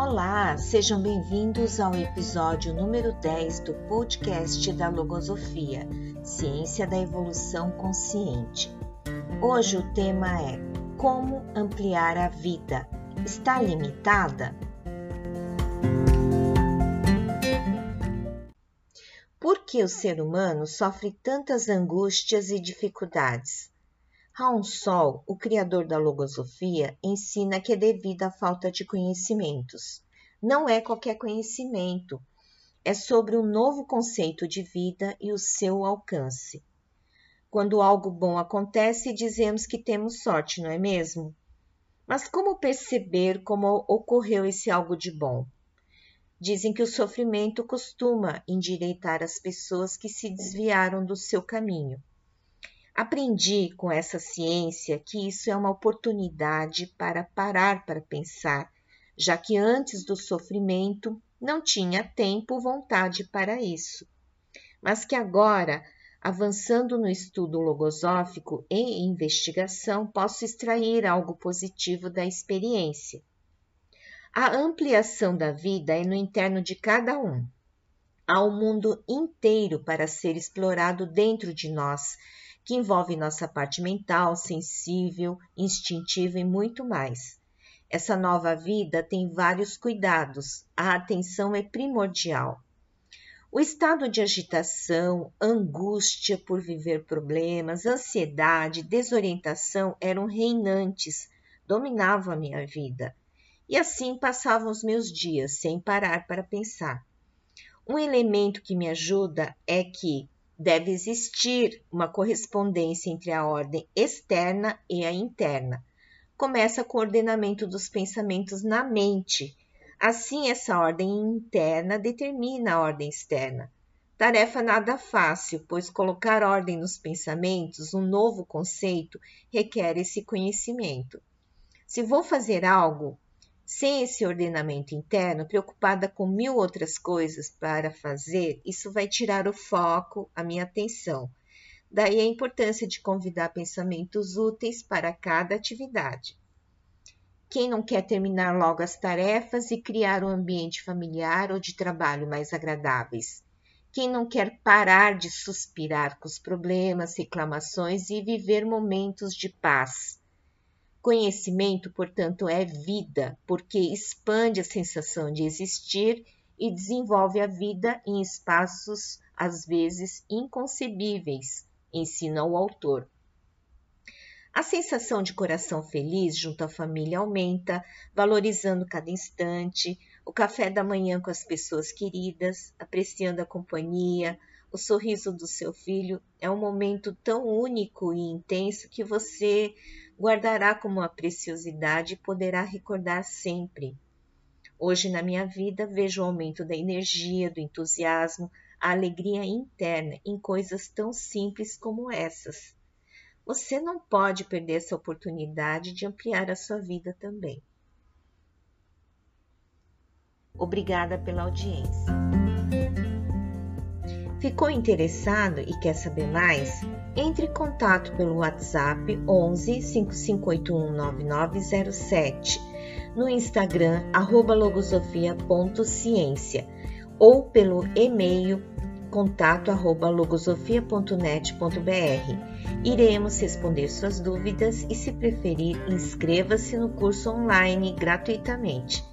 Olá, sejam bem-vindos ao episódio número 10 do podcast da Logosofia, Ciência da Evolução Consciente. Hoje o tema é Como ampliar a vida? Está limitada? Por que o ser humano sofre tantas angústias e dificuldades? Raon Sol, o criador da logosofia, ensina que é devido à falta de conhecimentos. Não é qualquer conhecimento, é sobre um novo conceito de vida e o seu alcance. Quando algo bom acontece, dizemos que temos sorte, não é mesmo? Mas como perceber como ocorreu esse algo de bom? Dizem que o sofrimento costuma endireitar as pessoas que se desviaram do seu caminho. Aprendi com essa ciência que isso é uma oportunidade para parar para pensar, já que antes do sofrimento não tinha tempo ou vontade para isso. Mas que agora, avançando no estudo logosófico e investigação, posso extrair algo positivo da experiência. A ampliação da vida é no interno de cada um. Há um mundo inteiro para ser explorado dentro de nós que envolve nossa parte mental, sensível, instintiva e muito mais. Essa nova vida tem vários cuidados, a atenção é primordial. O estado de agitação, angústia por viver problemas, ansiedade, desorientação eram reinantes, dominavam a minha vida. E assim passavam os meus dias, sem parar para pensar. Um elemento que me ajuda é que, deve existir uma correspondência entre a ordem externa e a interna. Começa com o ordenamento dos pensamentos na mente. Assim, essa ordem interna determina a ordem externa. Tarefa nada fácil, pois colocar ordem nos pensamentos, um novo conceito, requer esse conhecimento. Se vou fazer algo, sem esse ordenamento interno, preocupada com mil outras coisas para fazer, isso vai tirar o foco, a minha atenção. Daí a importância de convidar pensamentos úteis para cada atividade. Quem não quer terminar logo as tarefas e criar um ambiente familiar ou de trabalho mais agradáveis? Quem não quer parar de suspirar com os problemas, reclamações e viver momentos de paz? Conhecimento, portanto, é vida, porque expande a sensação de existir e desenvolve a vida em espaços às vezes inconcebíveis, ensina o autor. A sensação de coração feliz junto à família aumenta, valorizando cada instante, o café da manhã com as pessoas queridas, apreciando a companhia, o sorriso do seu filho é um momento tão único e intenso que você guardará como uma preciosidade e poderá recordar sempre. Hoje na minha vida vejo o aumento da energia, do entusiasmo, a alegria interna em coisas tão simples como essas. Você não pode perder essa oportunidade de ampliar a sua vida também. Obrigada pela audiência. Ficou interessado e quer saber mais? Entre em contato pelo WhatsApp 11 5581 9907, no Instagram arroba logosofia.ciência ou pelo e-mail contato arroba logosofia.net.br. Iremos responder suas dúvidas e, se preferir, inscreva-se no curso online gratuitamente.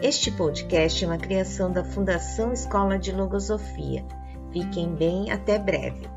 Este podcast é uma criação da Fundação Escola de Logosofia. Fiquem bem, até breve.